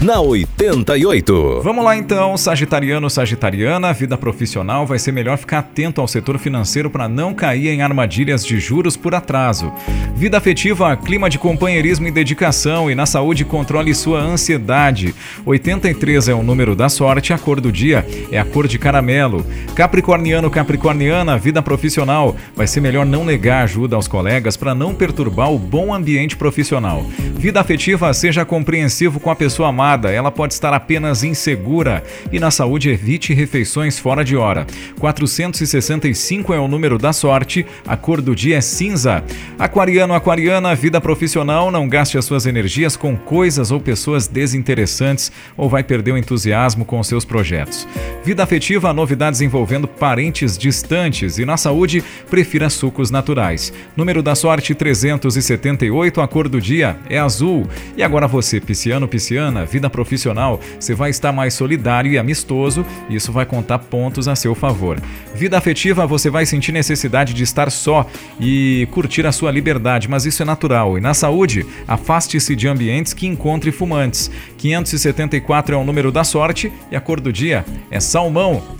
na 88. Vamos lá então, Sagitariano, Sagitariana, vida profissional vai ser melhor ficar atento ao setor financeiro para não cair em armadilhas de juros por atraso. Vida afetiva, clima de companheirismo e dedicação e na saúde controle sua ansiedade. 83 é o número da sorte, a cor do dia é a cor de caramelo. Capricorniano, Capricorniana, vida profissional vai ser melhor não negar ajuda aos colegas para não perturbar o bom ambiente profissional. Vida afetiva, seja compreensivo com a pessoa amada ela pode estar apenas insegura. E na saúde, evite refeições fora de hora. 465 é o número da sorte, a cor do dia é cinza. Aquariano, aquariana, vida profissional, não gaste as suas energias com coisas ou pessoas desinteressantes ou vai perder o entusiasmo com seus projetos. Vida afetiva, novidades envolvendo parentes distantes e na saúde, prefira sucos naturais. Número da sorte 378, a cor do dia é azul. E agora você, pisciano, pisciana, vida profissional, você vai estar mais solidário e amistoso, e isso vai contar pontos a seu favor. Vida afetiva, você vai sentir necessidade de estar só e curtir a sua liberdade, mas isso é natural. E na saúde, afaste-se de ambientes que encontre fumantes. 574 é o número da sorte e a cor do dia é salmão.